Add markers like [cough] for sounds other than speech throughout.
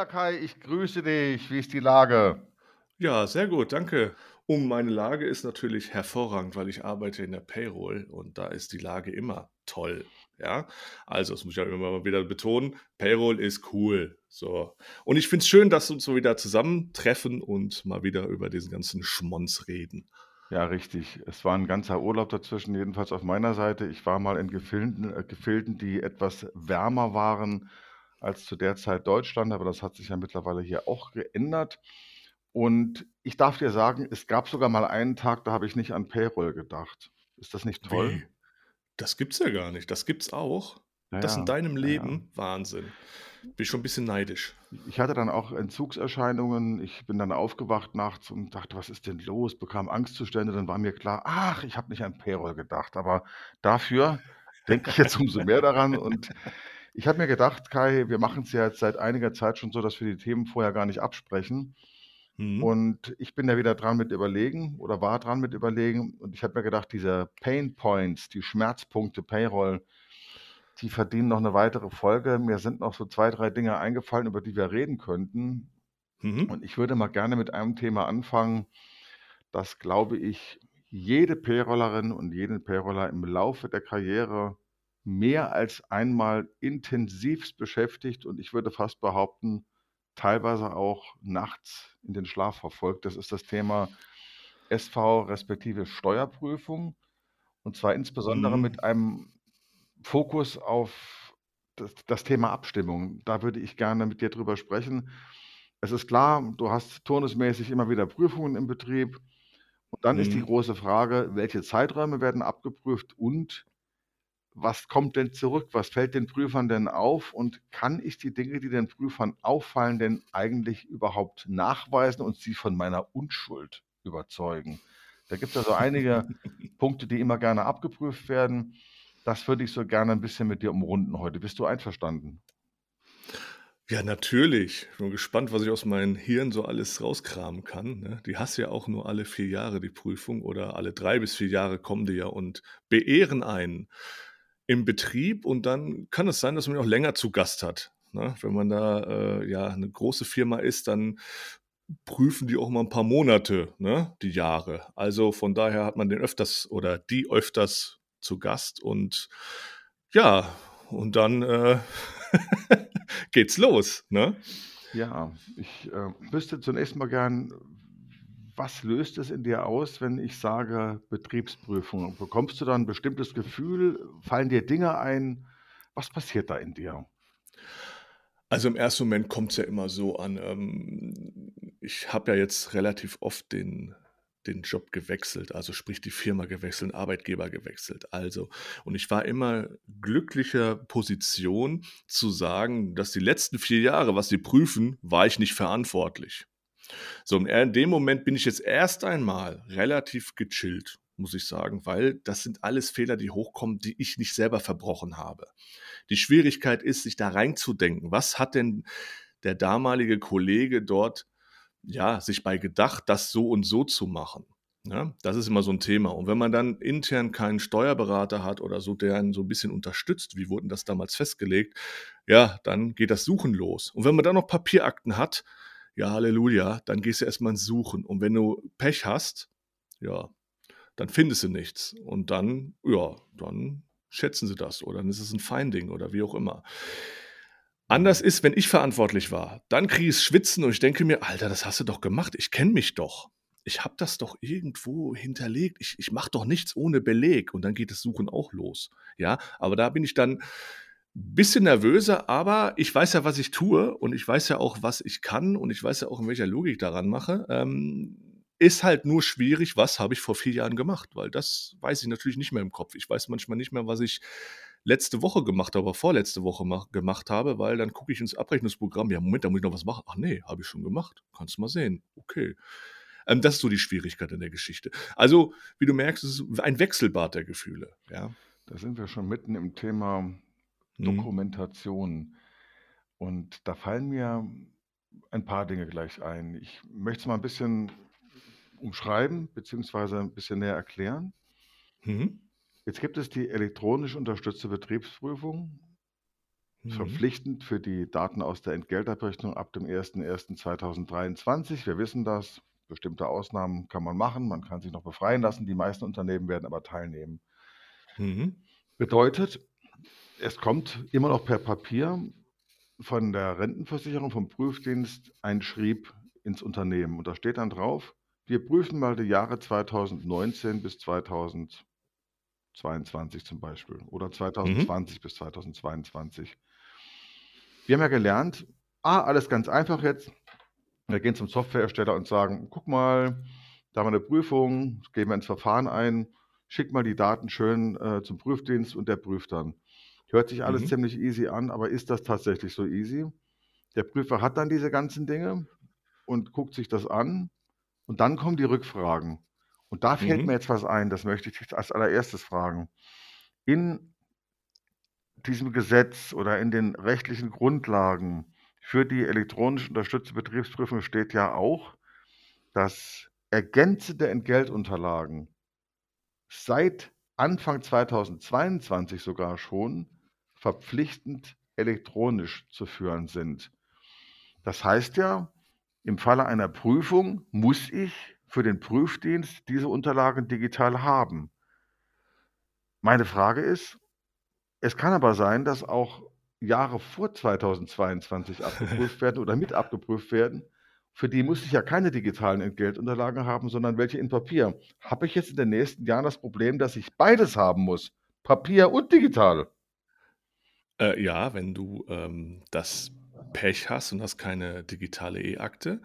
Lieber Kai, ich grüße dich. Wie ist die Lage? Ja, sehr gut, danke. Und meine Lage ist natürlich hervorragend, weil ich arbeite in der Payroll und da ist die Lage immer toll. Ja, also das muss ich ja immer mal wieder betonen. Payroll ist cool. So. Und ich finde es schön, dass wir uns so wieder zusammentreffen und mal wieder über diesen ganzen Schmonz reden. Ja, richtig. Es war ein ganzer Urlaub dazwischen, jedenfalls auf meiner Seite. Ich war mal in Gefilden, äh, Gefilden, die etwas wärmer waren als zu der Zeit Deutschland, aber das hat sich ja mittlerweile hier auch geändert. Und ich darf dir sagen, es gab sogar mal einen Tag, da habe ich nicht an Payroll gedacht. Ist das nicht toll? Wie? Das gibt's ja gar nicht. Das gibt's auch. Ja, Das in deinem ja, ja. Leben? Wahnsinn. Bin ich schon ein bisschen neidisch. Ich hatte dann auch Entzugserscheinungen. Ich bin dann aufgewacht nachts und dachte, was ist denn los? Bekam Angstzustände. Dann war mir klar, ach, ich habe nicht an Payroll gedacht. Aber dafür denke ich jetzt umso mehr daran. Und ich habe mir gedacht, Kai, wir machen es ja jetzt seit einiger Zeit schon so, dass wir die Themen vorher gar nicht absprechen. Mhm. Und ich bin ja wieder dran mit Überlegen oder war dran mit Überlegen. Und ich habe mir gedacht, diese Pain Points, die Schmerzpunkte Payroll, die verdienen noch eine weitere Folge. Mir sind noch so zwei, drei Dinge eingefallen, über die wir reden könnten. Mhm. Und ich würde mal gerne mit einem Thema anfangen, das, glaube ich, jede Payrollerin und jeden Payroller im Laufe der Karriere mehr als einmal intensivst beschäftigt und ich würde fast behaupten, teilweise auch nachts in den Schlaf verfolgt. Das ist das Thema SV respektive Steuerprüfung und zwar insbesondere Mhm. mit einem Fokus auf das, das Thema Abstimmung. Da würde ich gerne mit dir drüber sprechen. Es ist klar, du hast turnusmäßig immer wieder Prüfungen im Betrieb. Und dann ist die Mhm. große Frage, welche Zeiträume werden abgeprüft und was kommt denn zurück? Was fällt den Prüfern denn auf? Und kann ich die Dinge, die den Prüfern auffallen, denn eigentlich überhaupt nachweisen und sie von meiner Unschuld überzeugen? Da gibt es also einige [laughs] Punkte, die immer gerne abgeprüft werden. Das würde ich so gerne ein bisschen mit dir umrunden heute. Bist du einverstanden? Ja, natürlich. Ich bin gespannt, was ich aus meinem Hirn so alles rauskramen kann. Ne? Die hast ja auch nur alle vier Jahre, die Prüfung, oder alle drei bis vier Jahre kommen die ja und beehren einen im Betrieb und dann kann es sein, dass man auch länger zu Gast hat. Ne? Wenn man da äh, ja eine große Firma ist, dann prüfen die auch mal ein paar Monate, ne? die Jahre. Also von daher hat man den öfters oder die öfters zu Gast und ja, und dann äh, [laughs] geht's los. Ne? Ja, ich äh, wüsste zunächst mal gern, was löst es in dir aus, wenn ich sage Betriebsprüfung? Bekommst du da ein bestimmtes Gefühl? Fallen dir Dinge ein? Was passiert da in dir? Also im ersten Moment kommt es ja immer so an. Ähm, ich habe ja jetzt relativ oft den, den Job gewechselt, also sprich die Firma gewechselt, Arbeitgeber gewechselt. Also, und ich war immer glücklicher Position zu sagen, dass die letzten vier Jahre, was sie prüfen, war ich nicht verantwortlich. So, in dem Moment bin ich jetzt erst einmal relativ gechillt, muss ich sagen, weil das sind alles Fehler, die hochkommen, die ich nicht selber verbrochen habe. Die Schwierigkeit ist, sich da reinzudenken. Was hat denn der damalige Kollege dort ja, sich bei gedacht, das so und so zu machen? Ja, das ist immer so ein Thema. Und wenn man dann intern keinen Steuerberater hat oder so, der einen so ein bisschen unterstützt, wie wurden das damals festgelegt, ja, dann geht das Suchen los. Und wenn man dann noch Papierakten hat, ja, Halleluja, dann gehst du erstmal ins Suchen. Und wenn du Pech hast, ja, dann findest du nichts. Und dann, ja, dann schätzen sie das oder dann ist es ein Finding oder wie auch immer. Anders ist, wenn ich verantwortlich war, dann kriege ich Schwitzen und ich denke mir, Alter, das hast du doch gemacht, ich kenne mich doch. Ich habe das doch irgendwo hinterlegt. Ich, ich mache doch nichts ohne Beleg. Und dann geht das Suchen auch los. Ja, aber da bin ich dann bisschen nervöser, aber ich weiß ja, was ich tue und ich weiß ja auch, was ich kann und ich weiß ja auch, in welcher Logik ich daran mache. Ähm, ist halt nur schwierig, was habe ich vor vier Jahren gemacht, weil das weiß ich natürlich nicht mehr im Kopf. Ich weiß manchmal nicht mehr, was ich letzte Woche gemacht habe, vorletzte Woche mach, gemacht habe, weil dann gucke ich ins Abrechnungsprogramm, ja, Moment, da muss ich noch was machen. Ach nee, habe ich schon gemacht. Kannst du mal sehen. Okay. Ähm, das ist so die Schwierigkeit in der Geschichte. Also, wie du merkst, es ist ein Wechselbad der Gefühle. Ja. Da sind wir schon mitten im Thema Mhm. Dokumentation. Und da fallen mir ein paar Dinge gleich ein. Ich möchte es mal ein bisschen umschreiben, beziehungsweise ein bisschen näher erklären. Mhm. Jetzt gibt es die elektronisch unterstützte Betriebsprüfung. Mhm. Verpflichtend für die Daten aus der Entgeltabrechnung ab dem 01.01.2023. Wir wissen das. Bestimmte Ausnahmen kann man machen. Man kann sich noch befreien lassen. Die meisten Unternehmen werden aber teilnehmen. Mhm. Bedeutet, es kommt immer noch per Papier von der Rentenversicherung, vom Prüfdienst ein Schrieb ins Unternehmen. Und da steht dann drauf, wir prüfen mal die Jahre 2019 bis 2022 zum Beispiel oder 2020 mhm. bis 2022. Wir haben ja gelernt, ah, alles ganz einfach jetzt. Wir gehen zum Softwarehersteller und sagen, guck mal, da haben wir eine Prüfung, gehen wir ins Verfahren ein, schick mal die Daten schön äh, zum Prüfdienst und der prüft dann. Hört sich alles mhm. ziemlich easy an, aber ist das tatsächlich so easy? Der Prüfer hat dann diese ganzen Dinge und guckt sich das an und dann kommen die Rückfragen. Und da fällt mhm. mir jetzt was ein, das möchte ich als allererstes fragen. In diesem Gesetz oder in den rechtlichen Grundlagen für die elektronisch unterstützte Betriebsprüfung steht ja auch, dass ergänzende Entgeltunterlagen seit Anfang 2022 sogar schon verpflichtend elektronisch zu führen sind. Das heißt ja, im Falle einer Prüfung muss ich für den Prüfdienst diese Unterlagen digital haben. Meine Frage ist, es kann aber sein, dass auch Jahre vor 2022 [laughs] abgeprüft werden oder mit abgeprüft werden. Für die muss ich ja keine digitalen Entgeltunterlagen haben, sondern welche in Papier. Habe ich jetzt in den nächsten Jahren das Problem, dass ich beides haben muss? Papier und digital? Äh, ja, wenn du ähm, das Pech hast und hast keine digitale E-Akte,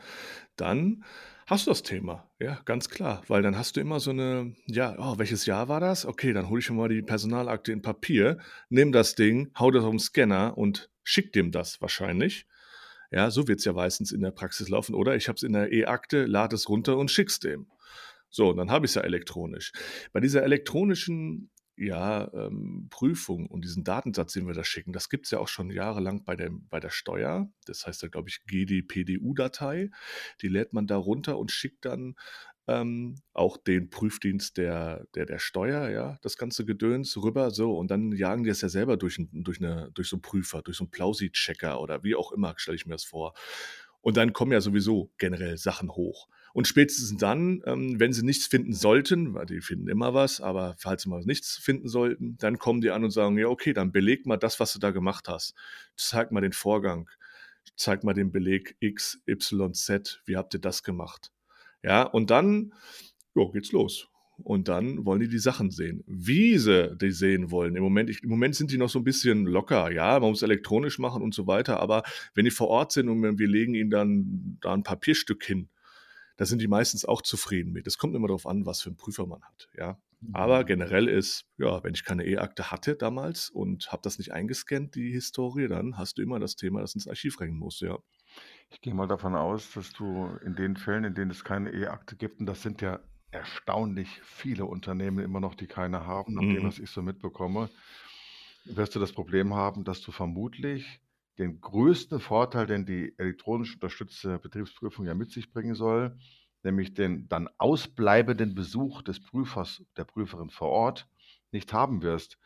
dann hast du das Thema. Ja, ganz klar. Weil dann hast du immer so eine, ja, oh, welches Jahr war das? Okay, dann hole ich mir mal die Personalakte in Papier, nimm das Ding, hau das auf den Scanner und schick dem das wahrscheinlich. Ja, so wird es ja meistens in der Praxis laufen. Oder ich habe es in der E-Akte, lade es runter und schick's dem. So, dann habe ich es ja elektronisch. Bei dieser elektronischen ja, ähm, Prüfung und diesen Datensatz, den wir da schicken, das gibt es ja auch schon jahrelang bei der, bei der Steuer. Das heißt ja, glaube ich, GDPDU-Datei. Die lädt man da runter und schickt dann ähm, auch den Prüfdienst der, der, der Steuer, ja, das ganze Gedöns rüber, so, und dann jagen die es ja selber durch, durch, eine, durch so einen Prüfer, durch so einen Plausi-Checker oder wie auch immer, stelle ich mir das vor. Und dann kommen ja sowieso generell Sachen hoch. Und spätestens dann, ähm, wenn sie nichts finden sollten, weil die finden immer was, aber falls sie mal nichts finden sollten, dann kommen die an und sagen, ja, okay, dann beleg mal das, was du da gemacht hast. Zeig mal den Vorgang. Zeig mal den Beleg X, Y, Z. Wie habt ihr das gemacht? Ja, und dann jo, geht's los. Und dann wollen die die Sachen sehen. Wie sie die sehen wollen. Im Moment, ich, Im Moment sind die noch so ein bisschen locker. Ja, man muss elektronisch machen und so weiter. Aber wenn die vor Ort sind und wir legen ihnen dann da ein Papierstück hin, da sind die meistens auch zufrieden mit. Es kommt immer darauf an, was für einen Prüfer man hat, ja. Aber mhm. generell ist, ja, wenn ich keine E-Akte hatte damals und habe das nicht eingescannt, die Historie, dann hast du immer das Thema, das ins Archiv rennen muss, ja. Ich gehe mal davon aus, dass du in den Fällen, in denen es keine E-Akte gibt, und das sind ja erstaunlich viele Unternehmen immer noch, die keine haben, nach dem, mhm. was ich so mitbekomme, wirst du das Problem haben, dass du vermutlich den größten Vorteil, den die elektronisch unterstützte Betriebsprüfung ja mit sich bringen soll, nämlich den dann ausbleibenden Besuch des Prüfers, der Prüferin vor Ort, nicht haben wirst.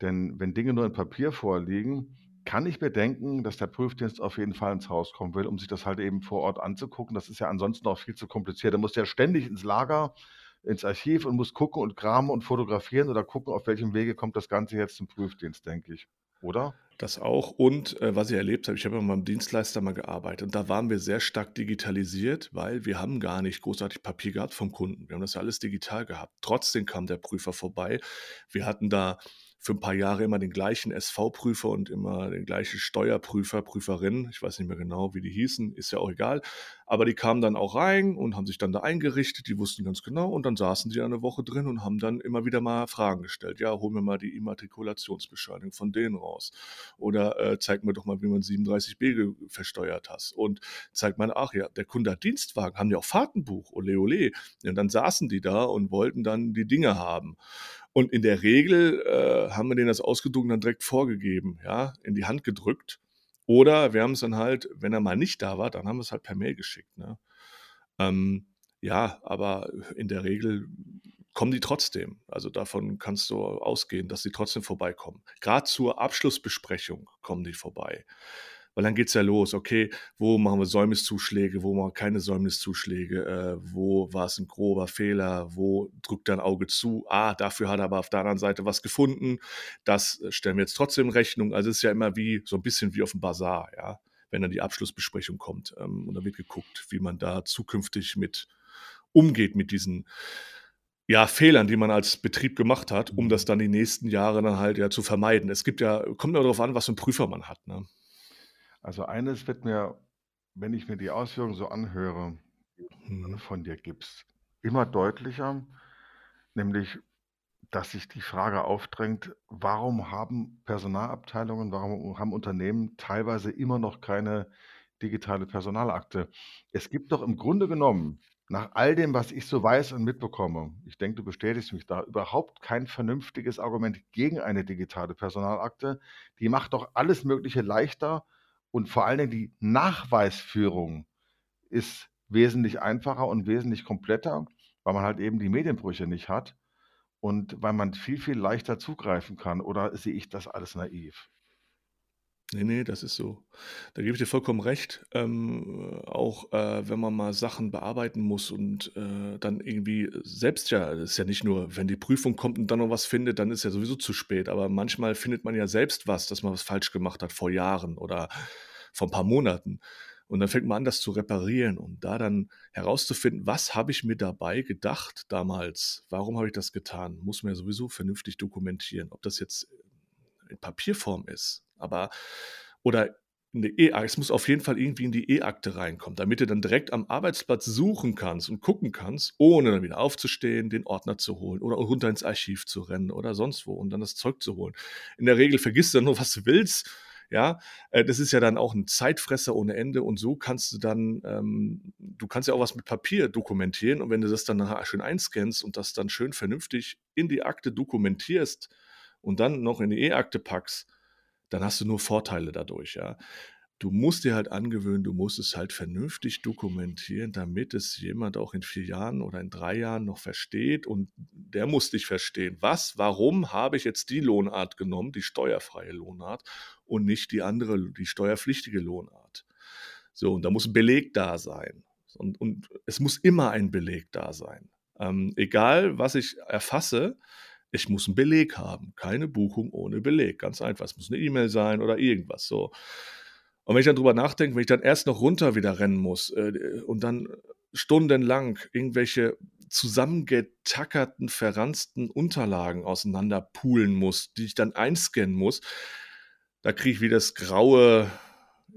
Denn wenn Dinge nur in Papier vorliegen, kann ich mir denken, dass der Prüfdienst auf jeden Fall ins Haus kommen will, um sich das halt eben vor Ort anzugucken. Das ist ja ansonsten auch viel zu kompliziert. Da muss ja ständig ins Lager, ins Archiv und muss gucken und kramen und fotografieren oder gucken, auf welchem Wege kommt das Ganze jetzt zum Prüfdienst, denke ich. Oder? Das auch. Und äh, was ich erlebt habe, ich habe ja beim Dienstleister mal gearbeitet und da waren wir sehr stark digitalisiert, weil wir haben gar nicht großartig Papier gehabt vom Kunden. Wir haben das alles digital gehabt. Trotzdem kam der Prüfer vorbei. Wir hatten da für ein paar Jahre immer den gleichen SV-Prüfer und immer den gleichen Steuerprüfer, Prüferin. Ich weiß nicht mehr genau, wie die hießen, ist ja auch egal. Aber die kamen dann auch rein und haben sich dann da eingerichtet, die wussten ganz genau und dann saßen sie eine Woche drin und haben dann immer wieder mal Fragen gestellt. Ja, hol mir mal die Immatrikulationsbescheinigung von denen raus. Oder äh, zeig mir doch mal, wie man 37b versteuert hast. Und zeig mal, ach ja, der Kunde hat Dienstwagen, haben ja auch Fahrtenbuch, ole ole. Und dann saßen die da und wollten dann die Dinge haben. Und in der Regel äh, haben wir denen das ausgedruckt dann direkt vorgegeben, ja, in die Hand gedrückt. Oder wir haben es dann halt, wenn er mal nicht da war, dann haben wir es halt per Mail geschickt. Ne? Ähm, ja, aber in der Regel kommen die trotzdem. Also davon kannst du ausgehen, dass sie trotzdem vorbeikommen. Gerade zur Abschlussbesprechung kommen die vorbei. Weil dann geht es ja los, okay, wo machen wir Säumniszuschläge, wo machen wir keine Säumniszuschläge, äh, wo war es ein grober Fehler, wo drückt er ein Auge zu, ah, dafür hat er aber auf der anderen Seite was gefunden, das äh, stellen wir jetzt trotzdem in Rechnung. Also es ist ja immer wie, so ein bisschen wie auf dem Bazar, ja, wenn dann die Abschlussbesprechung kommt. Ähm, und da wird geguckt, wie man da zukünftig mit umgeht mit diesen ja, Fehlern, die man als Betrieb gemacht hat, um das dann die nächsten Jahre dann halt ja zu vermeiden. Es gibt ja, kommt ja darauf an, was für einen Prüfer man hat. Ne? Also eines wird mir, wenn ich mir die Ausführungen so anhöre, Mhm. von dir gibst, immer deutlicher, nämlich, dass sich die Frage aufdrängt, warum haben Personalabteilungen, warum haben Unternehmen teilweise immer noch keine digitale Personalakte? Es gibt doch im Grunde genommen, nach all dem, was ich so weiß und mitbekomme, ich denke, du bestätigst mich da, überhaupt kein vernünftiges Argument gegen eine digitale Personalakte. Die macht doch alles Mögliche leichter und vor allen Dingen die Nachweisführung ist wesentlich einfacher und wesentlich kompletter, weil man halt eben die Medienbrüche nicht hat und weil man viel, viel leichter zugreifen kann. Oder sehe ich das alles naiv? Ne, ne, das ist so. Da gebe ich dir vollkommen recht. Ähm, auch, äh, wenn man mal Sachen bearbeiten muss und, äh, dann irgendwie selbst ja das ist ja nicht nur, wenn die Prüfung kommt und dann noch was findet, dann ist ja sowieso zu spät. Aber manchmal findet man ja selbst was, dass man was falsch gemacht hat vor Jahren oder vor ein paar Monaten. Und dann fängt man an, das zu reparieren und da dann herauszufinden, was habe ich mir dabei gedacht damals? Warum habe ich das getan? Muss man ja sowieso vernünftig dokumentieren. Ob das jetzt in Papierform ist, aber oder in die E es muss auf jeden Fall irgendwie in die E-Akte reinkommen, damit du dann direkt am Arbeitsplatz suchen kannst und gucken kannst, ohne dann wieder aufzustehen, den Ordner zu holen oder runter ins Archiv zu rennen oder sonst wo und dann das Zeug zu holen. In der Regel vergisst du dann nur, was du willst. Ja, äh, das ist ja dann auch ein Zeitfresser ohne Ende und so kannst du dann, ähm, du kannst ja auch was mit Papier dokumentieren und wenn du das dann nachher schön einscannst und das dann schön vernünftig in die Akte dokumentierst und dann noch in die E-Akte packst, dann hast du nur Vorteile dadurch, ja. Du musst dir halt angewöhnen, du musst es halt vernünftig dokumentieren, damit es jemand auch in vier Jahren oder in drei Jahren noch versteht und der muss dich verstehen. Was, warum habe ich jetzt die Lohnart genommen, die steuerfreie Lohnart und nicht die andere, die steuerpflichtige Lohnart? So, und da muss ein Beleg da sein. Und, und es muss immer ein Beleg da sein. Ähm, egal, was ich erfasse, ich muss einen Beleg haben. Keine Buchung ohne Beleg. Ganz einfach. Es muss eine E-Mail sein oder irgendwas. So. Und wenn ich dann drüber nachdenke, wenn ich dann erst noch runter wieder rennen muss äh, und dann stundenlang irgendwelche zusammengetackerten, verranzten Unterlagen auseinander poolen muss, die ich dann einscannen muss, da kriege ich wieder das graue,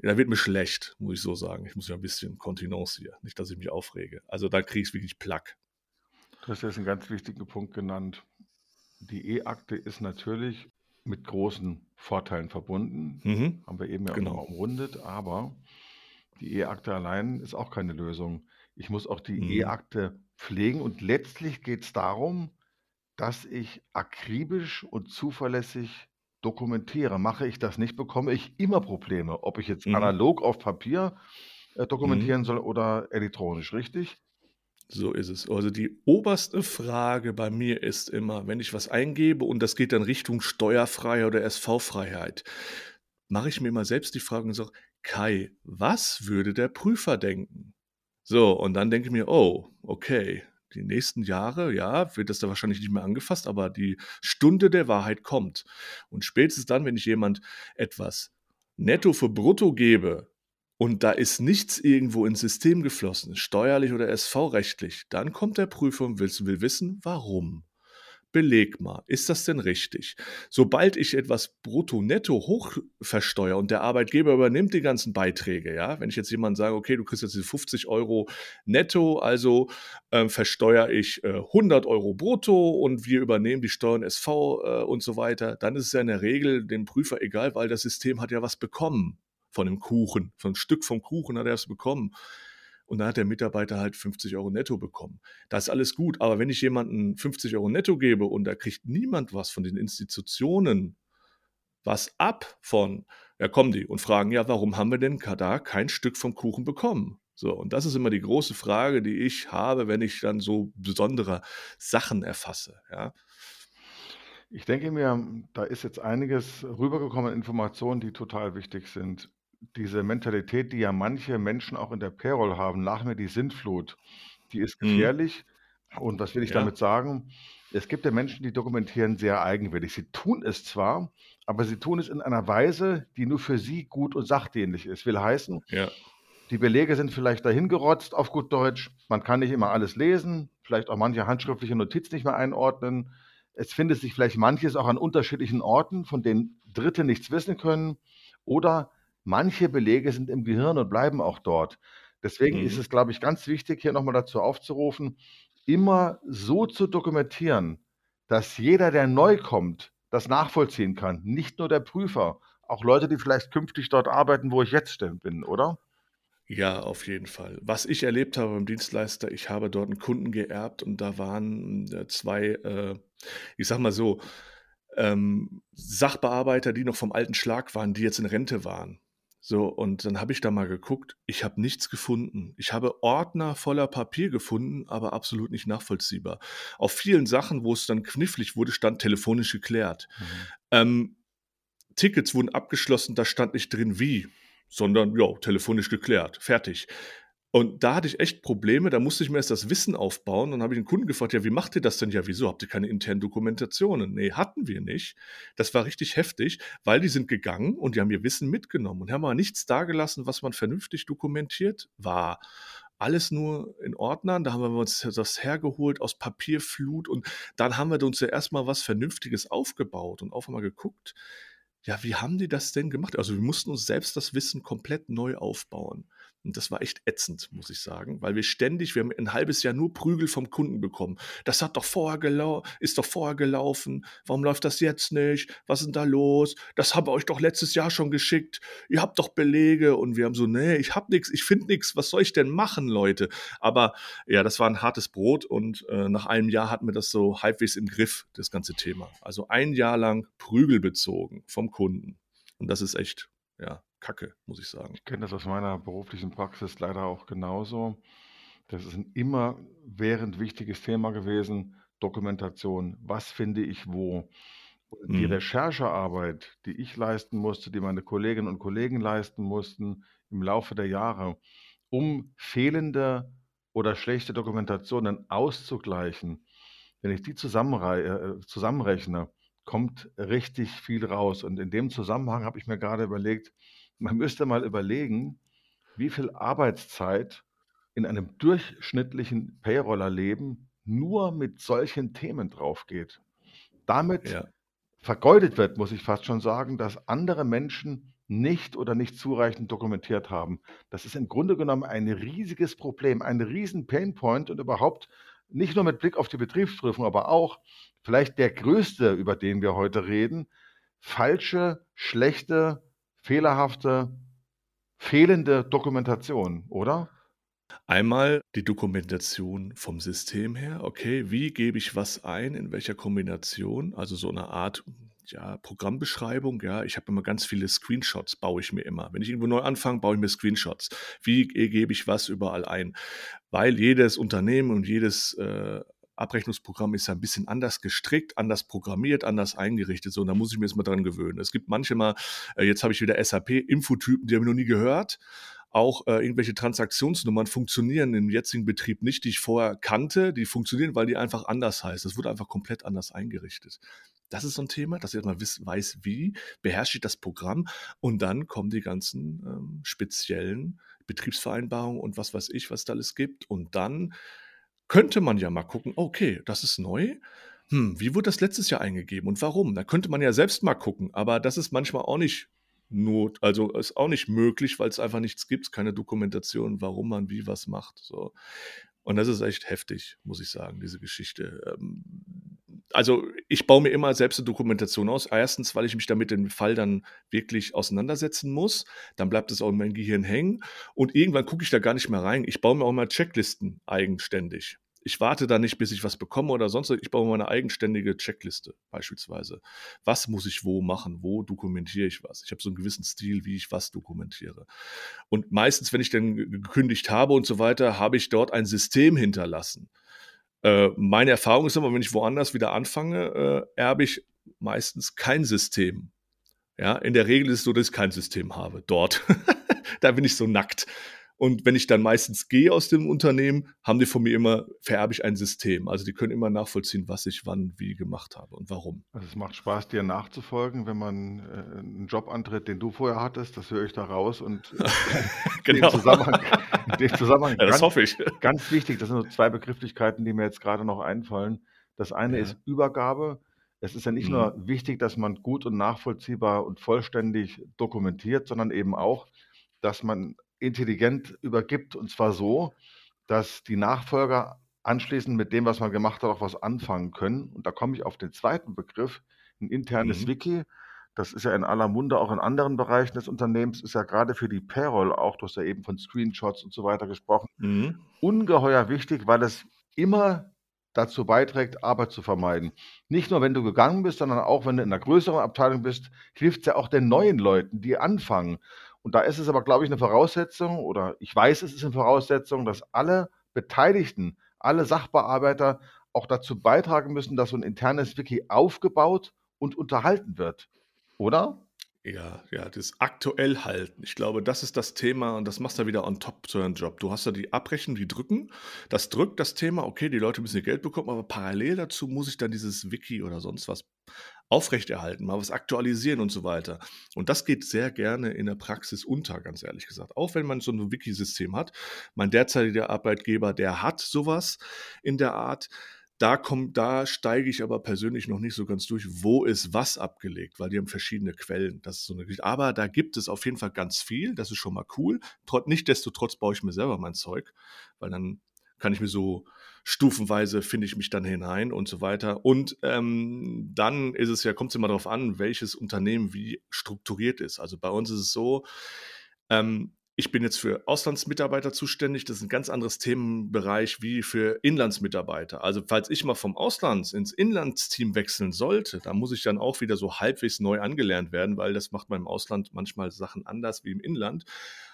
da wird mir schlecht, muss ich so sagen. Ich muss ja ein bisschen Kontinence hier, nicht, dass ich mich aufrege. Also da kriege ich wirklich Plack. Du hast jetzt einen ganz wichtigen Punkt genannt. Die E-Akte ist natürlich mit großen Vorteilen verbunden. Mhm. Haben wir eben ja Genau. auch umrundet, aber die E-Akte allein ist auch keine Lösung. Ich muss auch die Mhm. E-Akte pflegen und letztlich geht es darum, dass ich akribisch und zuverlässig dokumentiere. Mache ich das nicht, bekomme ich immer Probleme, ob ich jetzt Mhm. analog auf Papier äh, Mhm. dokumentieren soll oder elektronisch, richtig? So ist es. Also die oberste Frage bei mir ist immer, wenn ich was eingebe und das geht dann Richtung Steuerfreiheit oder SV-Freiheit, mache ich mir immer selbst die Frage und sage, Kai, was würde der Prüfer denken? So, und dann denke ich mir, oh, okay, die nächsten Jahre, ja, wird das da wahrscheinlich nicht mehr angefasst, aber die Stunde der Wahrheit kommt. Und spätestens dann, wenn ich jemand etwas netto für brutto gebe und da ist nichts irgendwo ins System geflossen, steuerlich oder SV-rechtlich, dann kommt der Prüfer und will, will wissen, warum. Beleg mal, ist das denn richtig? Sobald ich etwas brutto-netto hoch versteuere und der Arbeitgeber übernimmt die ganzen Beiträge, ja, wenn ich jetzt jemand sage, okay, du kriegst jetzt diese 50 Euro netto, also ähm, versteuere ich äh, 100 Euro brutto und wir übernehmen die Steuern SV äh, und so weiter, dann ist es ja in der Regel dem Prüfer egal, weil das System hat ja was bekommen von dem Kuchen, von einem Stück vom Kuchen hat er es bekommen. Und dann hat der Mitarbeiter halt 50 Euro netto bekommen. Das ist alles gut, aber wenn ich jemanden 50 Euro netto gebe und da kriegt niemand was von den Institutionen, was ab von, ja kommen die und fragen, ja, warum haben wir denn da kein Stück vom Kuchen bekommen? So, und das ist immer die große Frage, die ich habe, wenn ich dann so besondere Sachen erfasse, ja. Ich denke mir, da ist jetzt einiges rübergekommen, Informationen, die total wichtig sind. Diese Mentalität, die ja manche Menschen auch in der Payroll haben, nach mir die Sintflut, die ist Mhm. gefährlich. Und was will ich Ja. damit sagen? Es gibt ja Menschen, die dokumentieren sehr eigenwillig. Sie tun es zwar, aber sie tun es in einer Weise, die nur für sie gut und sachdienlich ist. Will heißen, Ja. die Belege sind vielleicht dahingerotzt auf gut Deutsch. Man kann nicht immer alles lesen, vielleicht auch manche handschriftliche Notiz nicht mehr einordnen. Es findet sich vielleicht manches auch an unterschiedlichen Orten, von denen Dritte nichts wissen können. Oder manche Belege sind im Gehirn und bleiben auch dort. Deswegen ist Mhm. es, glaube ich, ganz wichtig, hier nochmal dazu aufzurufen, immer so zu dokumentieren, dass jeder, der neu kommt, das nachvollziehen kann. Nicht nur der Prüfer, auch Leute, die vielleicht künftig dort arbeiten, wo ich jetzt bin, oder? Ja, auf jeden Fall. Was ich erlebt habe beim Dienstleister, ich habe dort einen Kunden geerbt und da waren, äh, 2, äh, ich sage mal so, ähm, Sachbearbeiter, die noch vom alten Schlag waren, die jetzt in Rente waren. So, und dann habe ich da mal geguckt, ich habe nichts gefunden. Ich habe Ordner voller Papier gefunden, aber absolut nicht nachvollziehbar. Auf vielen Sachen, wo es dann knifflig wurde, stand telefonisch geklärt. Mhm. Ähm, Tickets wurden abgeschlossen, da stand nicht drin wie, sondern ja, telefonisch geklärt, fertig. Und da hatte ich echt Probleme, da musste ich mir erst das Wissen aufbauen. Dann habe ich den Kunden gefragt, ja, wie macht ihr das denn? Ja, wieso? Habt ihr keine internen Dokumentationen? Nee, hatten wir nicht. Das war richtig heftig, weil die sind gegangen und die haben ihr Wissen mitgenommen und haben aber nichts dagelassen, was man vernünftig dokumentiert war. Alles nur in Ordnern, da haben wir uns das hergeholt aus Papierflut und dann haben wir uns ja erstmal was Vernünftiges aufgebaut und auf einmal geguckt, ja, wie haben die das denn gemacht? Also wir mussten uns selbst das Wissen komplett neu aufbauen. Und das war echt ätzend, muss ich sagen, weil wir ständig, wir haben ein halbes Jahr nur Prügel vom Kunden bekommen. Das hat doch vorher ist doch vorher gelaufen. Warum läuft das jetzt nicht? Was ist denn da los? Das haben wir euch doch letztes Jahr schon geschickt. Ihr habt doch Belege. Und wir haben so, nee, ich hab nichts, ich finde nichts. Was soll ich denn machen, Leute? Aber ja, das war ein hartes Brot und äh, nach einem Jahr hatten wir das so halbwegs im Griff, das ganze Thema. Also ein Jahr lang Prügel bezogen vom Kunden. Und das ist echt, ja, Kacke, muss ich sagen. Ich kenne das aus meiner beruflichen Praxis leider auch genauso. Das ist ein immerwährend wichtiges Thema gewesen. Dokumentation. Was finde ich wo? Und die Mhm. Recherchearbeit, die ich leisten musste, die meine Kolleginnen und Kollegen leisten mussten im Laufe der Jahre, um fehlende oder schlechte Dokumentationen auszugleichen, wenn ich die äh, zusammenrechne, kommt richtig viel raus. Und in dem Zusammenhang habe ich mir gerade überlegt, man müsste mal überlegen, wie viel Arbeitszeit in einem durchschnittlichen Payrollerleben nur mit solchen Themen draufgeht. Damit Ja. vergeudet wird, muss ich fast schon sagen, dass andere Menschen nicht oder nicht zureichend dokumentiert haben. Das ist im Grunde genommen ein riesiges Problem, ein riesen Painpoint und überhaupt nicht nur mit Blick auf die Betriebsprüfung, aber auch vielleicht der größte, über den wir heute reden, falsche, schlechte, fehlerhafte, fehlende Dokumentation, oder? Einmal die Dokumentation vom System her. Okay, wie gebe ich was ein, in welcher Kombination? Also so eine Art ja, Programmbeschreibung. Ja, ich habe immer ganz viele Screenshots, baue ich mir immer. Wenn ich irgendwo neu anfange, baue ich mir Screenshots. Wie gebe ich was überall ein? Weil jedes Unternehmen und jedes äh, Abrechnungsprogramm ist ja ein bisschen anders gestrickt, anders programmiert, anders eingerichtet. So, und da muss ich mir jetzt mal dran gewöhnen. Es gibt manchmal, äh, jetzt habe ich wieder SAP-Infotypen, die habe ich noch nie gehört. Auch äh, irgendwelche Transaktionsnummern funktionieren im jetzigen Betrieb nicht, die ich vorher kannte. Die funktionieren, weil die einfach anders heißen. Das wurde einfach komplett anders eingerichtet. Das ist so ein Thema, dass ich mal wiss, weiß, wie beherrsche ich das Programm. Und dann kommen die ganzen ähm, speziellen Betriebsvereinbarungen und was weiß ich, was da alles gibt. Und dann könnte man ja mal gucken, okay, das ist neu. Hm, wie wurde das letztes Jahr eingegeben und warum? Da könnte man ja selbst mal gucken, aber das ist manchmal auch nicht not, also ist auch nicht möglich, weil es einfach nichts gibt, keine Dokumentation, warum man wie was macht. So. Und das ist echt heftig, muss ich sagen, diese Geschichte. Also ich baue mir immer selbst eine Dokumentation aus. Erstens, weil ich mich damit im Fall dann wirklich auseinandersetzen muss. Dann bleibt es auch in meinem Gehirn hängen. Und irgendwann gucke ich da gar nicht mehr rein. Ich baue mir auch mal Checklisten eigenständig. ich warte da nicht, bis ich was bekomme oder sonst. Ich baue meine eigenständige Checkliste beispielsweise. Was muss ich wo machen? Wo dokumentiere ich was? Ich habe so einen gewissen Stil, wie ich was dokumentiere. Und meistens, wenn ich dann gekündigt habe und so weiter, habe ich dort ein System hinterlassen. Äh, meine Erfahrung ist immer, wenn ich woanders wieder anfange, äh, erbe ich meistens kein System. Ja, in der Regel ist es so, dass ich kein System habe dort. [laughs] da bin ich so nackt. Und wenn ich dann meistens gehe aus dem Unternehmen, haben die von mir immer, vererbe ich ein System. Also die können immer nachvollziehen, was ich wann wie gemacht habe und warum. Also es macht Spaß, dir nachzufolgen, wenn man äh, einen Job antritt, den du vorher hattest. Das höre ich da raus. Und [laughs] [laughs] genau. in dem Zusammenhang, in dem Zusammenhang [laughs] ja, das ganz, hoffe ich. Ganz wichtig, das sind nur zwei Begrifflichkeiten, die mir jetzt gerade noch einfallen. Das eine ja. ist Übergabe. Es ist ja nicht mhm. nur wichtig, dass man gut und nachvollziehbar und vollständig dokumentiert, sondern eben auch, dass man intelligent übergibt. Und zwar so, dass die Nachfolger anschließend mit dem, was man gemacht hat, auch was anfangen können. Und da komme ich auf den zweiten Begriff, ein internes mhm. Wiki. Das ist ja in aller Munde auch in anderen Bereichen des Unternehmens, ist ja gerade für die Payroll, auch du hast ja eben von Screenshots und so weiter gesprochen, mhm. ungeheuer wichtig, weil es immer dazu beiträgt, Arbeit zu vermeiden. Nicht nur, wenn du gegangen bist, sondern auch, wenn du in einer größeren Abteilung bist, hilft es ja auch den neuen Leuten, die anfangen. Und da ist es aber, glaube ich, eine Voraussetzung, oder ich weiß, es ist eine Voraussetzung, dass alle Beteiligten, alle Sachbearbeiter auch dazu beitragen müssen, dass so ein internes Wiki aufgebaut und unterhalten wird. Oder? Ja, ja, das aktuell halten. Ich glaube, das ist das Thema und das machst du wieder on top zu deinem Job. Du hast da die Abbrechen, die drücken. Das drückt das Thema, okay, die Leute müssen ihr Geld bekommen, aber parallel dazu muss ich dann dieses Wiki oder sonst was aufrechterhalten, mal was aktualisieren und so weiter. Und das geht sehr gerne in der Praxis unter, ganz ehrlich gesagt. Auch wenn man so ein Wiki-System hat. Mein derzeitiger Arbeitgeber, der hat sowas in der Art. Da, kommt, da steige ich aber persönlich noch nicht so ganz durch, wo ist was abgelegt, weil die haben verschiedene Quellen. Das ist so eine Geschichte. Aber da gibt es auf jeden Fall ganz viel. Das ist schon mal cool. Trot, Nichtsdestotrotz baue ich mir selber mein Zeug, weil dann kann ich mir so stufenweise finde ich mich dann hinein und so weiter. Und ähm, dann ist es ja, kommt es immer darauf an, welches Unternehmen wie strukturiert ist. Also bei uns ist es so, ähm, ich bin jetzt für Auslandsmitarbeiter zuständig. Das ist ein ganz anderes Themenbereich wie für Inlandsmitarbeiter. Also falls ich mal vom Ausland ins Inlandsteam wechseln sollte, da muss ich dann auch wieder so halbwegs neu angelernt werden, weil das macht man im Ausland manchmal Sachen anders wie im Inland.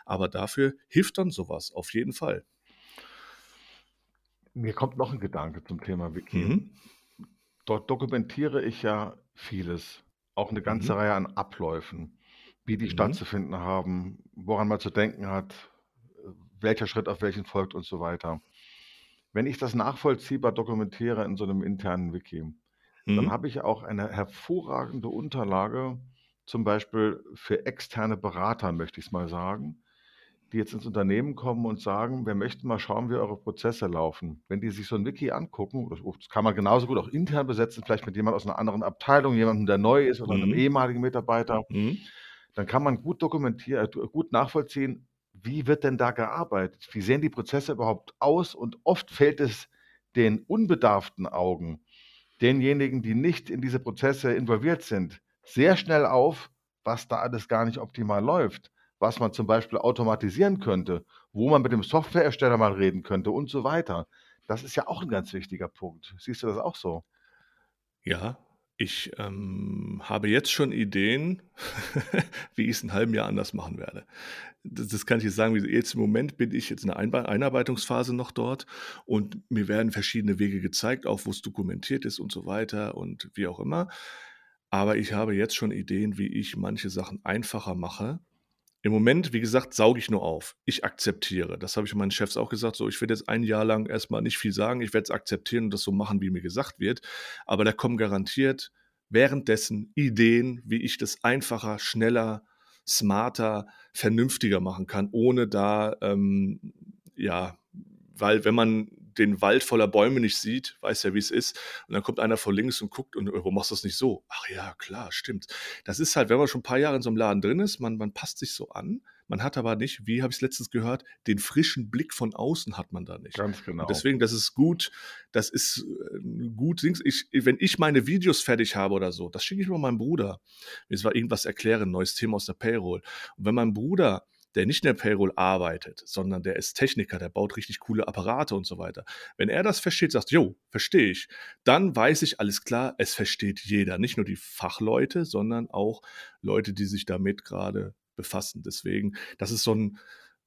Aber dafür hilft dann sowas auf jeden Fall. Mir kommt noch ein Gedanke zum Thema Wiki. Mhm. Dort dokumentiere ich ja vieles, auch eine ganze Mhm. Reihe an Abläufen wie die Mhm. stattzufinden haben, woran man zu denken hat, welcher Schritt auf welchen folgt und so weiter. Wenn ich das nachvollziehbar dokumentiere in so einem internen Wiki, dann mhm. habe ich auch eine hervorragende Unterlage, zum Beispiel für externe Berater, möchte ich es mal sagen, die jetzt ins Unternehmen kommen und sagen: „Wir möchten mal schauen, wie eure Prozesse laufen.“ Wenn die sich so ein Wiki angucken, das kann man genauso gut auch intern besetzen, vielleicht mit jemand aus einer anderen Abteilung, jemandem, der neu ist oder einem Mhm. ehemaligen Mitarbeiter. Mhm dann kann man gut dokumentieren, äh, gut nachvollziehen, wie wird denn da gearbeitet? Wie sehen die Prozesse überhaupt aus? Und oft fällt es den unbedarften Augen, denjenigen, die nicht in diese Prozesse involviert sind, sehr schnell auf, was da alles gar nicht optimal läuft, was man zum Beispiel automatisieren könnte, wo man mit dem Softwareersteller mal reden könnte und so weiter. Das ist ja auch ein ganz wichtiger Punkt. Siehst du das auch so? Ja, ich ähm, habe jetzt schon Ideen, [laughs] wie ich es in einem Jahr anders machen werde. Das, das kann ich jetzt sagen. Jetzt im Moment bin ich jetzt in der Einbe Einarbeitungsphase noch dort und mir werden verschiedene Wege gezeigt, auch wo es dokumentiert ist und so weiter und wie auch immer. Aber ich habe jetzt schon Ideen, wie ich manche Sachen einfacher mache, im Moment, wie gesagt, sauge ich nur auf. Ich akzeptiere. Das habe ich meinen Chefs auch gesagt. So, ich werde jetzt ein Jahr lang erstmal nicht viel sagen. Ich werde es akzeptieren und das so machen, wie mir gesagt wird. Aber da kommen garantiert währenddessen Ideen, wie ich das einfacher, schneller, smarter, vernünftiger machen kann, ohne da, ähm, ja, weil wenn man den Wald voller Bäume nicht sieht, weiß ja, wie es ist. Und dann kommt einer von links und guckt und warum machst du das nicht so? Ach ja, klar, stimmt. Das ist halt, wenn man schon ein paar Jahre in so einem Laden drin ist, man, man passt sich so an. Man hat aber nicht, wie habe ich es letztens gehört, den frischen Blick von außen hat man da nicht. Ganz genau. Und deswegen, das ist gut, das ist äh, gut. Ich, wenn ich meine Videos fertig habe oder so, das schicke ich mal meinem Bruder. Mir war irgendwas erklären, neues Thema aus der Payroll. Und wenn mein Bruder der nicht in der Payroll arbeitet, sondern der ist Techniker, der baut richtig coole Apparate und so weiter. Wenn er das versteht, sagt, jo, verstehe ich, dann weiß ich alles klar, es versteht jeder. Nicht nur die Fachleute, sondern auch Leute, die sich damit gerade befassen. Deswegen, das ist so ein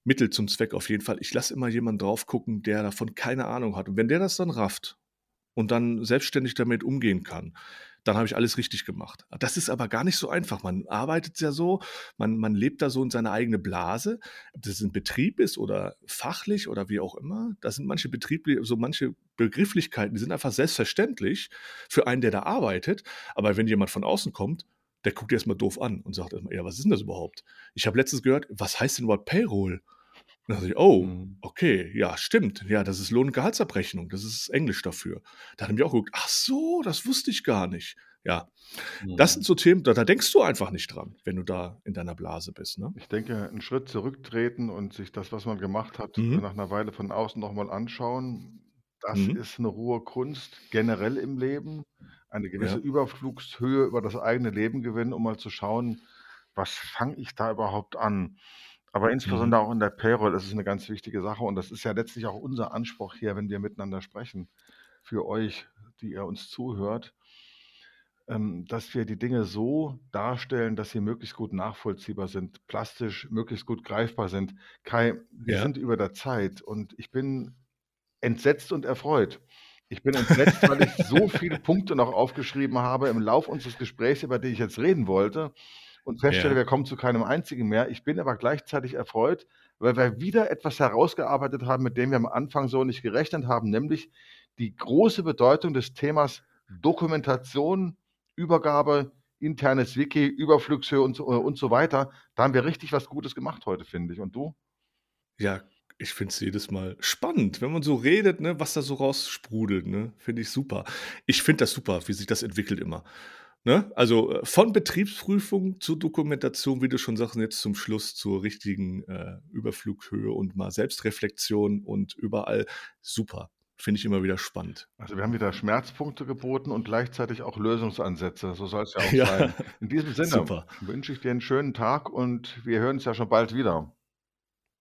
Mittel zum Zweck auf jeden Fall. Ich lasse immer jemanden drauf gucken, der davon keine Ahnung hat. Und wenn der das dann rafft und dann selbstständig damit umgehen kann, dann habe ich alles richtig gemacht. Das ist aber gar nicht so einfach. Man arbeitet ja so, man, man lebt da so in seiner eigenen Blase. Ob das ein Betrieb ist oder fachlich oder wie auch immer, da sind manche Betriebe, so manche Begrifflichkeiten, die sind einfach selbstverständlich für einen, der da arbeitet. Aber wenn jemand von außen kommt, der guckt erstmal doof an und sagt erstmal, ja, was ist denn das überhaupt? Ich habe letztens gehört, was heißt denn überhaupt Payroll? Und dann dachte ich, oh, mhm. okay, ja, stimmt. Ja, das ist Lohn- und Gehaltsabrechnung. Das ist Englisch dafür. Da er mir auch geguckt, ach so, das wusste ich gar nicht. Ja, das sind mhm. so Themen, da, da denkst du einfach nicht dran, wenn du da in deiner Blase bist. Ne? Ich denke, einen Schritt zurücktreten und sich das, was man gemacht hat, Mhm. nach einer Weile von außen nochmal anschauen, das Mhm. ist eine hohe Kunst generell im Leben. Eine gewisse Ja. Überflugshöhe über das eigene Leben gewinnen, um mal zu schauen, was fange ich da überhaupt an? Aber insbesondere mhm. auch in der Payroll ist es eine ganz wichtige Sache und das ist ja letztlich auch unser Anspruch hier, wenn wir miteinander sprechen, für euch, die ihr uns zuhört, ähm, dass wir die Dinge so darstellen, dass sie möglichst gut nachvollziehbar sind, plastisch möglichst gut greifbar sind. Kai, wir Ja. sind über der Zeit und ich bin entsetzt und erfreut. Ich bin entsetzt, weil ich so viele Punkte noch aufgeschrieben habe im Lauf unseres Gesprächs, über die ich jetzt reden wollte und feststelle, Ja. wir kommen zu keinem einzigen mehr. Ich bin aber gleichzeitig erfreut, weil wir wieder etwas herausgearbeitet haben, mit dem wir am Anfang so nicht gerechnet haben, nämlich die große Bedeutung des Themas Dokumentation, Übergabe, internes Wiki, Überflugshöhe und so, und so weiter. Da haben wir richtig was Gutes gemacht heute, finde ich. Und du? Ja, ich finde es jedes Mal spannend, wenn man so redet, ne, was da so raussprudelt, ne? Finde ich super. Ich finde das super, wie sich das entwickelt immer. Ne? Also äh, von Betriebsprüfung zur Dokumentation, wie du schon sagst, jetzt zum Schluss zur richtigen äh, Überflughöhe und mal Selbstreflexion und überall super. Finde ich immer wieder spannend. Also wir haben wieder Schmerzpunkte geboten und gleichzeitig auch Lösungsansätze. So soll es ja auch [laughs] ja. sein. In diesem Sinne super. wünsche ich dir einen schönen Tag und wir hören uns ja schon bald wieder.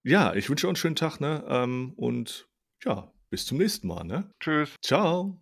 Ja, ich wünsche euch einen schönen Tag, ne? Ähm, und ja, bis zum nächsten Mal, ne? Tschüss. Ciao.